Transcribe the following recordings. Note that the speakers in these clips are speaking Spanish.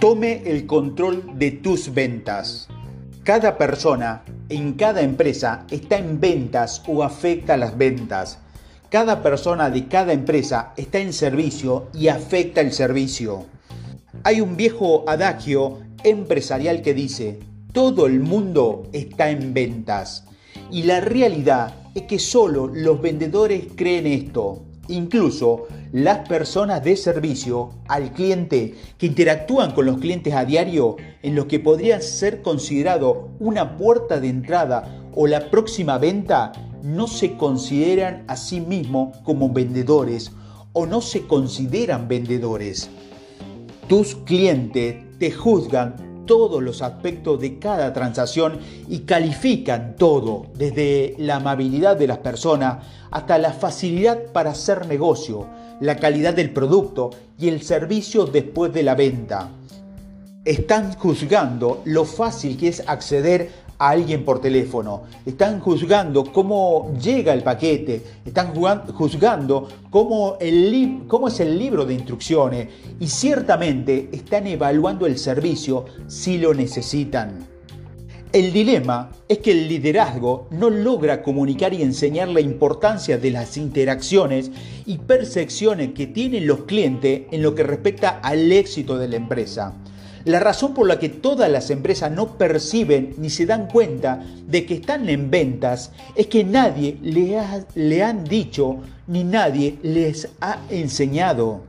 Tome el control de tus ventas. Cada persona en cada empresa está en ventas o afecta las ventas. Cada persona de cada empresa está en servicio y afecta el servicio. Hay un viejo adagio empresarial que dice, todo el mundo está en ventas. Y la realidad es que solo los vendedores creen esto. Incluso las personas de servicio al cliente que interactúan con los clientes a diario en lo que podría ser considerado una puerta de entrada o la próxima venta no se consideran a sí mismos como vendedores o no se consideran vendedores. Tus clientes te juzgan todos los aspectos de cada transacción y califican todo, desde la amabilidad de las personas hasta la facilidad para hacer negocio, la calidad del producto y el servicio después de la venta. Están juzgando lo fácil que es acceder a alguien por teléfono, están juzgando cómo llega el paquete, están juzgando cómo, cómo es el libro de instrucciones y ciertamente están evaluando el servicio si lo necesitan. El dilema es que el liderazgo no logra comunicar y enseñar la importancia de las interacciones y percepciones que tienen los clientes en lo que respecta al éxito de la empresa. La razón por la que todas las empresas no perciben ni se dan cuenta de que están en ventas es que nadie le, le han dicho ni nadie les ha enseñado.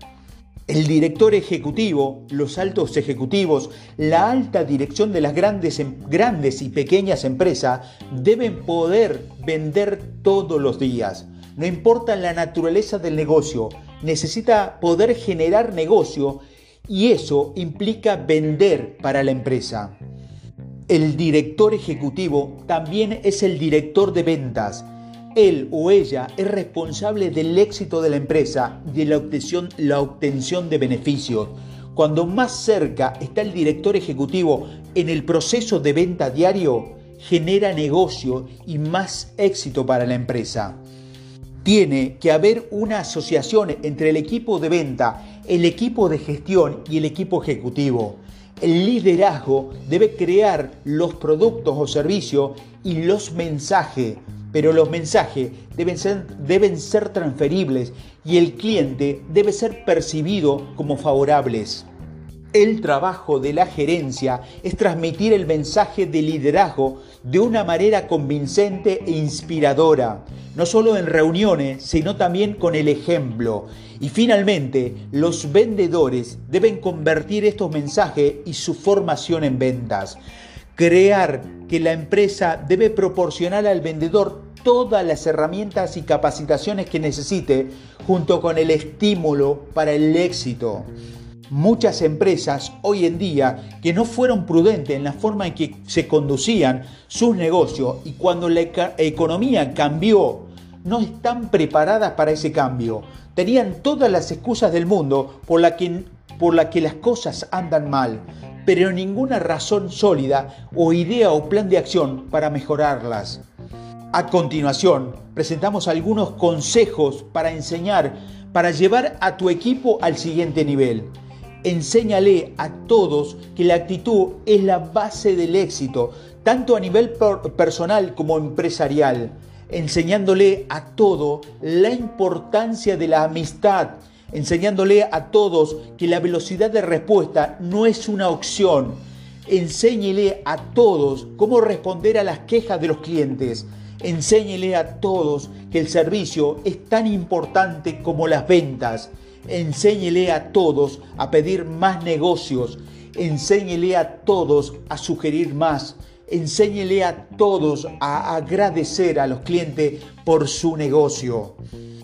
El director ejecutivo, los altos ejecutivos, la alta dirección de las grandes, em, grandes y pequeñas empresas deben poder vender todos los días. No importa la naturaleza del negocio, necesita poder generar negocio y eso implica vender para la empresa. El director ejecutivo también es el director de ventas. Él o ella es responsable del éxito de la empresa y de la obtención, la obtención de beneficios. Cuando más cerca está el director ejecutivo en el proceso de venta diario, genera negocio y más éxito para la empresa. Tiene que haber una asociación entre el equipo de venta el equipo de gestión y el equipo ejecutivo. El liderazgo debe crear los productos o servicios y los mensajes, pero los mensajes deben ser, transferibles y el cliente debe ser percibido como favorables. El trabajo de la gerencia es transmitir el mensaje de liderazgo de una manera convincente e inspiradora, no solo en reuniones, sino también con el ejemplo. Y finalmente, los vendedores deben convertir estos mensajes y su formación en ventas. Crear que la empresa debe proporcionar al vendedor todas las herramientas y capacitaciones que necesite junto con el estímulo para el éxito muchas empresas hoy en día que no fueron prudentes en la forma en que se conducían sus negocios y cuando la economía cambió, no están preparadas para ese cambio. Tenían todas las excusas del mundo por la que, por la que las cosas andan mal, pero ninguna razón sólida o idea o plan de acción para mejorarlas. A continuación, presentamos algunos consejos para enseñar, para llevar a tu equipo al siguiente nivel. Enséñale a todos que la actitud es la base del éxito, tanto a nivel personal como empresarial, enseñándole a todos la importancia de la amistad, enseñándole a todos que la velocidad de respuesta no es una opción. Enséñele a todos cómo responder a las quejas de los clientes. Enséñele a todos que el servicio es tan importante como las ventas. Enséñele a todos a pedir más negocios. Enséñele a todos a sugerir más. Enséñele a todos a agradecer a los clientes por su negocio.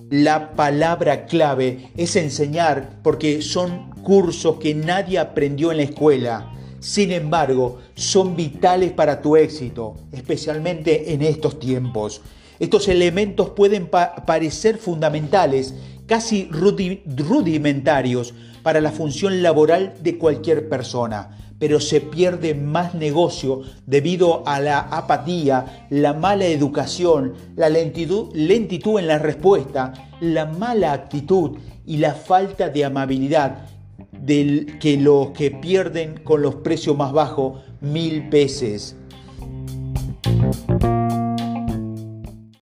La palabra clave es enseñar porque son cursos que nadie aprendió en la escuela. Sin embargo, son vitales para tu éxito, especialmente en estos tiempos. Estos elementos pueden parecer fundamentales casi rudimentarios para la función laboral de cualquier persona, pero se pierde más negocio debido a la apatía, la mala educación, la lentitud, lentitud en la respuesta, la mala actitud y la falta de amabilidad del, que los que pierden con los precios más bajos mil veces.